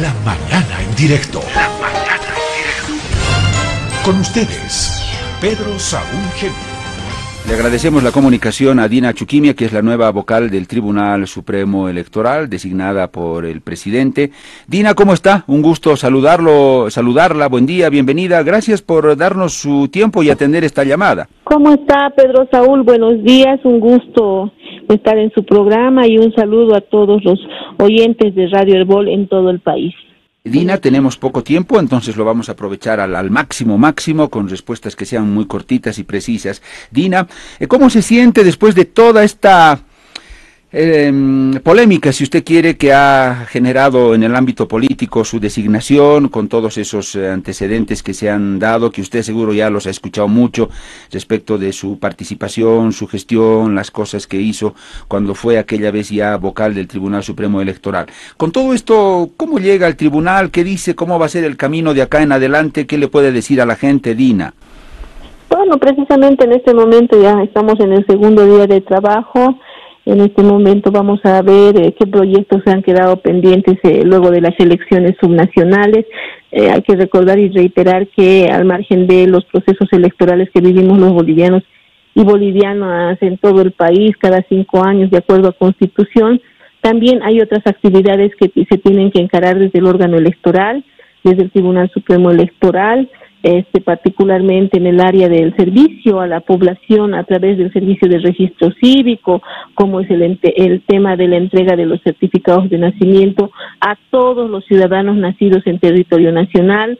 La mañana en directo. La mañana en directo. Con ustedes, Pedro Saúl Gil. Le agradecemos la comunicación a Dina Chuquimia, que es la nueva vocal del Tribunal Supremo Electoral, designada por el presidente. Dina, ¿cómo está? Un gusto saludarlo, saludarla. Buen día, bienvenida. Gracias por darnos su tiempo y atender esta llamada. ¿Cómo está, Pedro Saúl? Buenos días. Un gusto estar en su programa y un saludo a todos los oyentes de Radio Herbol en todo el país. Dina, tenemos poco tiempo, entonces lo vamos a aprovechar al, máximo, máximo, con respuestas que sean muy cortitas y precisas. Dina, eh, ¿cómo se siente después de toda esta eh, polémica, si usted quiere, que ha generado en el ámbito político su designación, con todos esos antecedentes que se han dado, que usted seguro ya los ha escuchado mucho respecto de su participación, su gestión, las cosas que hizo cuando fue aquella vez ya vocal del Tribunal Supremo Electoral. Con todo esto, ¿cómo llega al tribunal? ¿Qué dice? ¿Cómo va a ser el camino de acá en adelante? ¿Qué le puede decir a la gente, Dina? Bueno, precisamente en este momento ya estamos en el segundo día de trabajo. En este momento vamos a ver eh, qué proyectos se han quedado pendientes eh, luego de las elecciones subnacionales. Eh, hay que recordar y reiterar que al margen de los procesos electorales que vivimos los bolivianos y bolivianas en todo el país cada cinco años de acuerdo a constitución, también hay otras actividades que se tienen que encarar desde el órgano electoral, desde el Tribunal Supremo Electoral, este, particularmente en el área del servicio a la población a través del servicio de registro cívico, como es el, el tema de la entrega de los certificados de nacimiento a todos los ciudadanos nacidos en territorio nacional.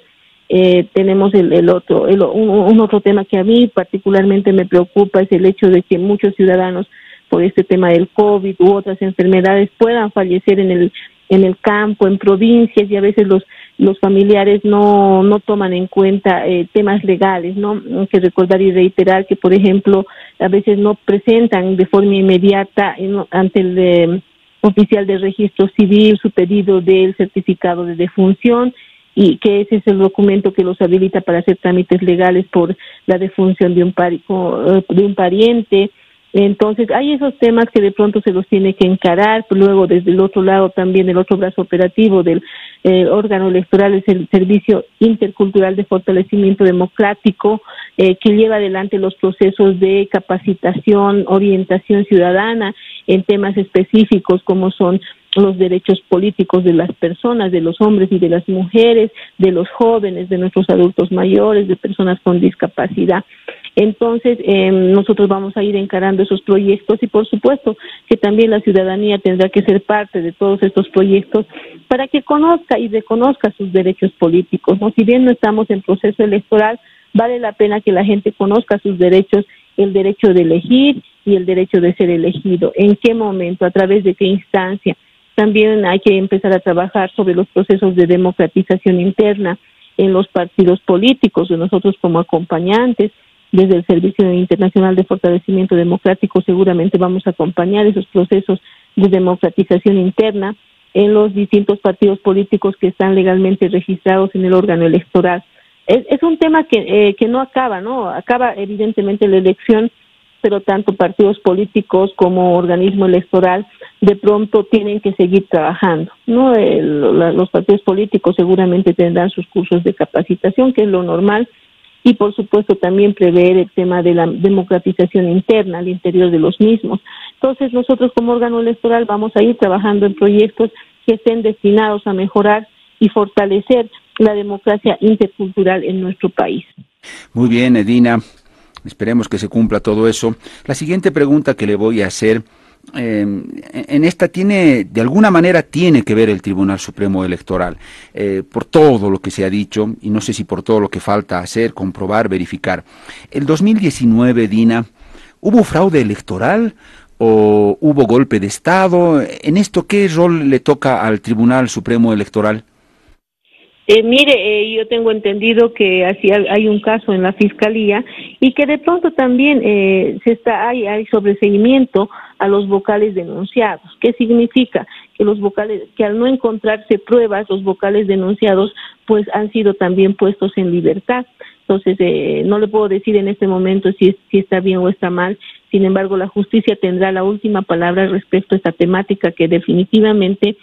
Eh, tenemos el, el otro, el, un, otro tema que a mí particularmente me preocupa es el hecho de que muchos ciudadanos por este tema del COVID u otras enfermedades puedan fallecer en el en el campo, en provincias y a veces los los familiares no, no toman en cuenta eh, temas legales, ¿no? Que recordar y reiterar que, por ejemplo, a veces no presentan de forma inmediata ante el eh, oficial de registro civil su pedido del certificado de defunción y que ese es el documento que los habilita para hacer trámites legales por la defunción de un, eh, de un pariente entonces, hay esos temas que de pronto se los tiene que encarar, luego desde el otro lado también el otro brazo operativo del eh, órgano electoral es el Servicio Intercultural de Fortalecimiento Democrático, eh, que lleva adelante los procesos de capacitación, orientación ciudadana en temas específicos como son los derechos políticos de las personas, de los hombres y de las mujeres, de los jóvenes, de nuestros adultos mayores, de personas con discapacidad. Entonces, eh, nosotros vamos a ir encarando esos proyectos y, por supuesto, que también la ciudadanía tendrá que ser parte de todos estos proyectos para que conozca y reconozca sus derechos políticos. ¿no? Si bien no estamos en proceso electoral, vale la pena que la gente conozca sus derechos, el derecho de elegir y el derecho de ser elegido. ¿En qué momento? ¿A través de qué instancia? También hay que empezar a trabajar sobre los procesos de democratización interna en los partidos políticos, de nosotros como acompañantes, desde el Servicio Internacional de Fortalecimiento Democrático seguramente vamos a acompañar esos procesos de democratización interna en los distintos partidos políticos que están legalmente registrados en el órgano electoral. Es, un tema que, eh, que no acaba, ¿no? Acaba evidentemente la elección, pero tanto partidos políticos como organismo electoral de pronto tienen que seguir trabajando, ¿no? los partidos políticos seguramente tendrán sus cursos de capacitación, que es lo normal, y por supuesto también prever el tema de la democratización interna al interior de los mismos. Entonces nosotros como órgano electoral vamos a ir trabajando en proyectos que estén destinados a mejorar y fortalecer la democracia intercultural en nuestro país. Muy bien, Edina. Esperemos que se cumpla todo eso. La siguiente pregunta que le voy a hacer Em, en esta tiene, de alguna manera tiene que ver el Tribunal Supremo Electoral, eh, por todo lo que se ha dicho, y no sé si por todo lo que falta hacer, comprobar, verificar. El 2019, Dina, ¿hubo fraude electoral o hubo golpe de Estado? ¿En esto qué rol le toca al Tribunal Supremo Electoral? Eh, mire, eh, yo tengo entendido que así hay un caso en la fiscalía y que de pronto también eh, se está hay, hay sobreseguimiento a los vocales denunciados. ¿Qué significa? Que los vocales, que al no encontrarse pruebas, los vocales denunciados, pues han sido también puestos en libertad. Entonces, eh, no le puedo decir en este momento si, si está bien o está mal. Sin embargo, la justicia tendrá la última palabra respecto a esta temática que definitivamente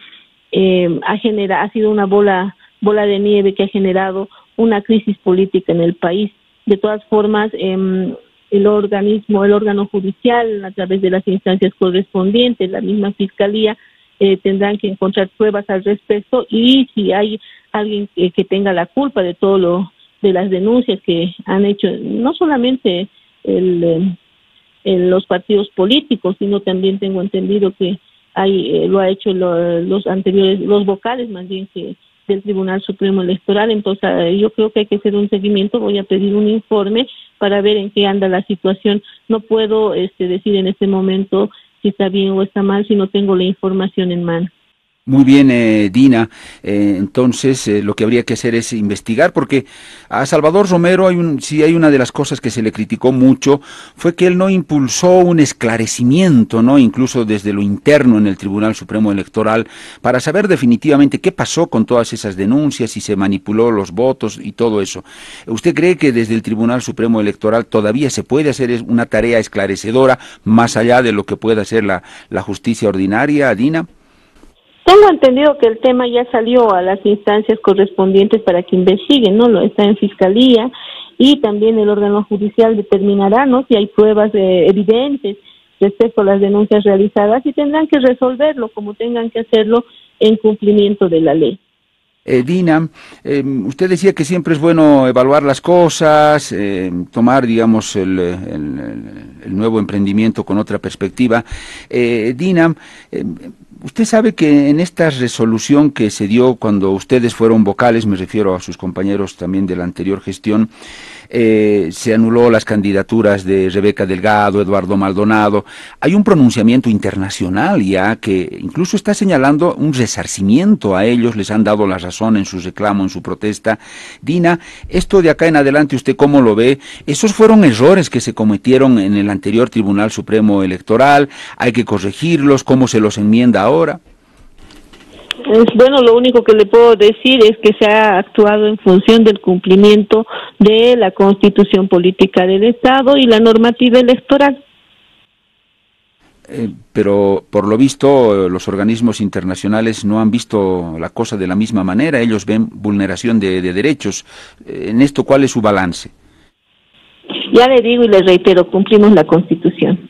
eh, ha generado, ha sido una bola, bola de nieve que ha generado una crisis política en el país. De todas formas, eh, el organismo, el órgano judicial, a través de las instancias correspondientes, la misma fiscalía, eh, tendrán que encontrar pruebas al respecto y si hay alguien que, tenga la culpa de todo lo de las denuncias que han hecho, no solamente el, en los partidos políticos, sino también tengo entendido que hay, eh, lo ha hecho los anteriores, los vocales más bien que del Tribunal Supremo Electoral. Entonces, eh, yo creo que hay que hacer un seguimiento. Voy a pedir un informe para ver en qué anda la situación. No puedo este, decir en este momento si está bien o está mal si no tengo la información en mano. Muy bien, eh, Dina. Eh, entonces, eh, lo que habría que hacer es investigar, porque a Salvador Romero hay un, sí hay una de las cosas que se le criticó mucho, fue que él no impulsó un esclarecimiento, no, incluso desde lo interno en el Tribunal Supremo Electoral, para saber definitivamente qué pasó con todas esas denuncias, si se manipuló los votos y todo eso. ¿Usted cree que desde el Tribunal Supremo Electoral todavía se puede hacer una tarea esclarecedora más allá de lo que pueda hacer la, la justicia ordinaria, Dina? Tengo entendido que el tema ya salió a las instancias correspondientes para que investiguen, ¿no? Lo está en fiscalía y también el órgano judicial determinará, ¿no? Si hay pruebas eh, evidentes respecto a las denuncias realizadas y tendrán que resolverlo como tengan que hacerlo en cumplimiento de la ley. Eh, Dina, eh, usted decía que siempre es bueno evaluar las cosas, eh, tomar, digamos, el, nuevo emprendimiento con otra perspectiva. Eh, Dina, eh, Usted sabe que en esta resolución que se dio cuando ustedes fueron vocales, me refiero a sus compañeros también de la anterior gestión, eh, se anuló las candidaturas de Rebeca Delgado, Eduardo Maldonado. Hay un pronunciamiento internacional ya que incluso está señalando un resarcimiento a ellos, les han dado la razón en su reclamo, en su protesta. Dina, esto de acá en adelante, ¿usted cómo lo ve? Esos fueron errores que se cometieron en el anterior Tribunal Supremo Electoral, hay que corregirlos, ¿cómo se los enmienda ahora? Bueno, lo único que le puedo decir es que se ha actuado en función del cumplimiento de la constitución política del Estado y la normativa electoral. Eh, pero por lo visto los organismos internacionales no han visto la cosa de la misma manera, ellos ven vulneración de, de derechos. Eh, en esto, ¿cuál es su balance? Ya le digo y le reitero, cumplimos la constitución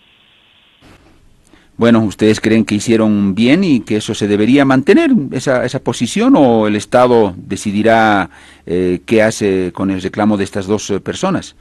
bueno, ¿ustedes creen que hicieron bien y que eso se debería mantener, esa, esa posición, o el Estado decidirá eh, qué hace con el reclamo de estas dos eh, personas?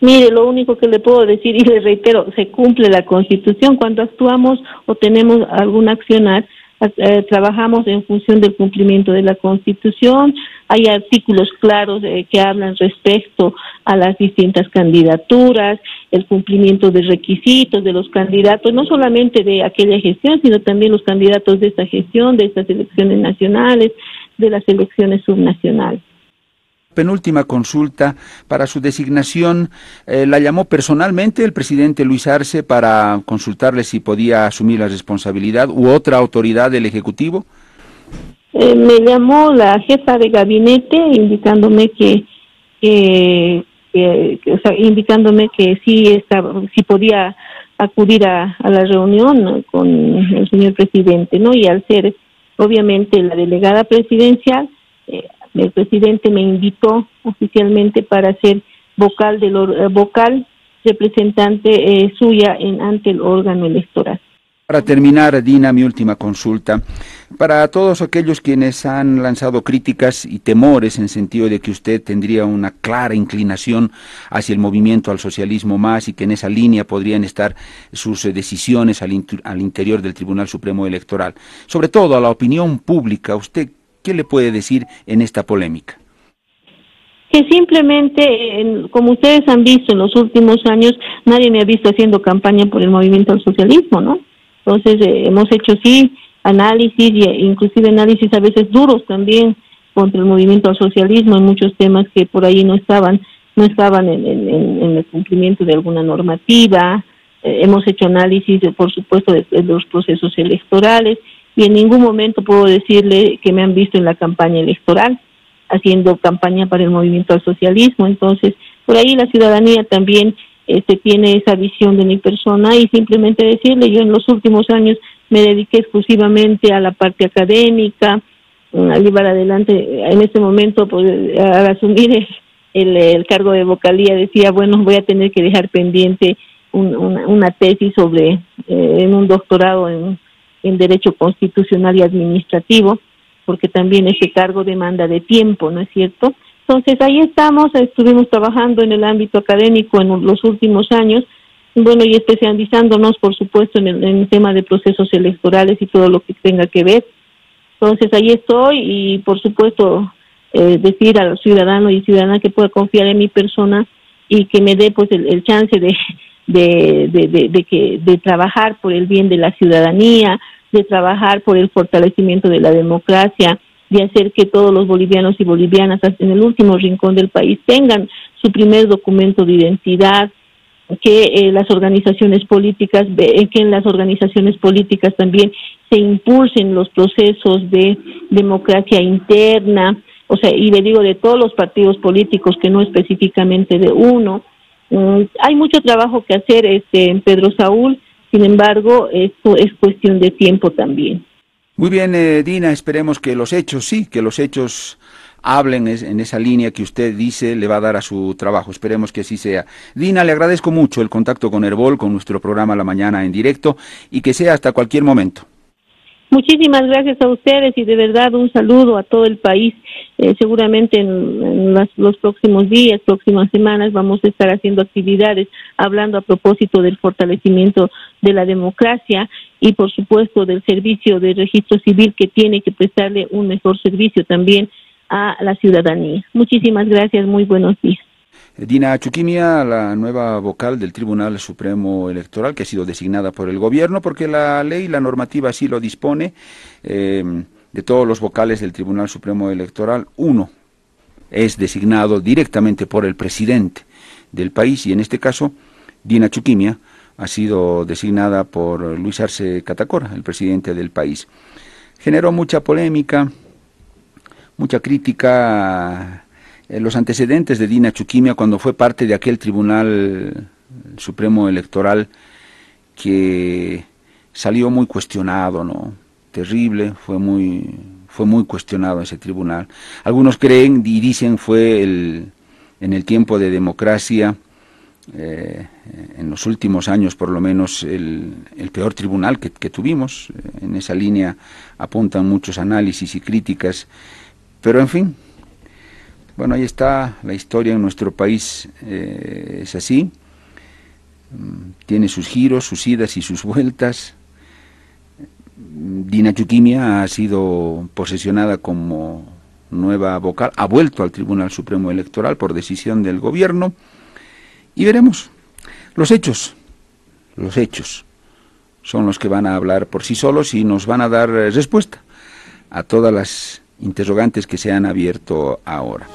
Mire, lo único que le puedo decir, y le reitero, se cumple la Constitución. Cuando actuamos o tenemos algún accionar, eh, trabajamos en función del cumplimiento de la Constitución. Hay artículos claros eh, que hablan respecto a las distintas candidaturas, el cumplimiento de requisitos de los candidatos, no solamente de aquella gestión, sino también los candidatos de esta gestión, de estas elecciones nacionales, de las elecciones subnacionales penúltima consulta para su designación. Eh, ¿La llamó personalmente el presidente Luis Arce para consultarle si podía asumir la responsabilidad u otra autoridad del Ejecutivo? Eh, me llamó la jefa de gabinete indicándome que, que, que, o sea, indicándome sí, estaba, sí podía acudir a, a la reunión con el señor presidente, ¿no? Y al ser obviamente la delegada presidencial, eh, el presidente me invitó oficialmente para ser vocal del eh, vocal representante eh, suya en ante el órgano electoral. Para terminar, Dina, mi última consulta. Para todos aquellos quienes han lanzado críticas y temores en sentido de que usted tendría una clara inclinación hacia el movimiento al socialismo más y que en esa línea podrían estar sus eh, decisiones al, al interior del Tribunal Supremo Electoral, sobre todo a la opinión pública, ¿usted ¿Qué le puede decir en esta polémica? Que simplemente, como ustedes han visto en los últimos años, nadie me ha visto haciendo campaña por el movimiento al socialismo, ¿no? Entonces, eh, hemos hecho sí análisis, y eh, inclusive análisis a veces duros también contra el movimiento al socialismo en muchos temas que por ahí no estaban no estaban en, el cumplimiento de alguna normativa. Eh, hemos hecho análisis, de, por supuesto, de los procesos electorales y en ningún momento puedo decirle que me han visto en la campaña electoral haciendo campaña para el movimiento al socialismo. Entonces, por ahí la ciudadanía también este, tiene esa visión de mi persona y simplemente decirle, yo en los últimos años me dediqué exclusivamente a la parte académica, mm, a llevar adelante, en este momento, pues, al asumir el, cargo de vocalía, decía, bueno, voy a tener que dejar pendiente una, tesis sobre, eh, en un doctorado en, en Derecho Constitucional y Administrativo, porque también ese cargo demanda de tiempo, ¿no es cierto? Entonces ahí estamos, estuvimos trabajando en el ámbito académico en los últimos años, bueno, y especializándonos, por supuesto, en el, tema de procesos electorales y todo lo que tenga que ver. Entonces ahí estoy y, por supuesto, eh, decir al ciudadano y ciudadana que pueda confiar en mi persona y que me dé pues el, chance de, de, de, que, de trabajar por el bien de la ciudadanía, de trabajar por el fortalecimiento de la democracia, de hacer que todos los bolivianos y bolivianas en el último rincón del país tengan su primer documento de identidad, que eh, las organizaciones políticas, que en las organizaciones políticas también se impulsen los procesos de democracia interna, o sea, y le digo de todos los partidos políticos, que no específicamente de uno. Mm, hay mucho trabajo que hacer, este, Pedro Saúl, sin embargo, esto es cuestión de tiempo también. Muy bien, eh, Dina, esperemos que los hechos, sí, que los hechos hablen en esa línea que usted dice le va a dar a su trabajo. Esperemos que así sea. Dina, le agradezco mucho el contacto con Herbol, con nuestro programa La Mañana en directo y que sea hasta cualquier momento. Muchísimas gracias a ustedes y de verdad un saludo a todo el país. Eh, seguramente en, los próximos días, próximas semanas vamos a estar haciendo actividades hablando a propósito del fortalecimiento de la democracia y por supuesto del servicio de registro civil que tiene que prestarle un mejor servicio también a la ciudadanía. Muchísimas gracias, muy buenos días. Dina Chuquimia, la nueva vocal del Tribunal Supremo Electoral, que ha sido designada por el gobierno, porque la ley, la normativa así lo dispone, em, de todos los vocales del Tribunal Supremo Electoral, uno es designado directamente por el presidente del país, y en este caso, Dina Chuquimia ha sido designada por Luis Arce Catacora, el presidente del país. Generó mucha polémica, mucha crítica eh, los antecedentes de Dina Chuquimia cuando fue parte de aquel Tribunal Supremo Electoral que salió muy cuestionado, ¿no? Terrible, fue muy fue muy cuestionado ese tribunal. Algunos creen y dicen fue el, en el tiempo de democracia, eh, en los últimos años por lo menos, el, el peor tribunal que, que, tuvimos. En esa línea apuntan muchos análisis y críticas, pero en fin, bueno, ahí está la historia en nuestro país, eh, es así, mm, tiene sus giros, sus idas y sus vueltas. Dina Chuquimia ha sido posesionada como nueva vocal, ha vuelto al Tribunal Supremo Electoral por decisión del gobierno. Y veremos. Los hechos, los hechos son los que van a hablar por sí solos y nos van a dar respuesta a todas las interrogantes que se han abierto ahora.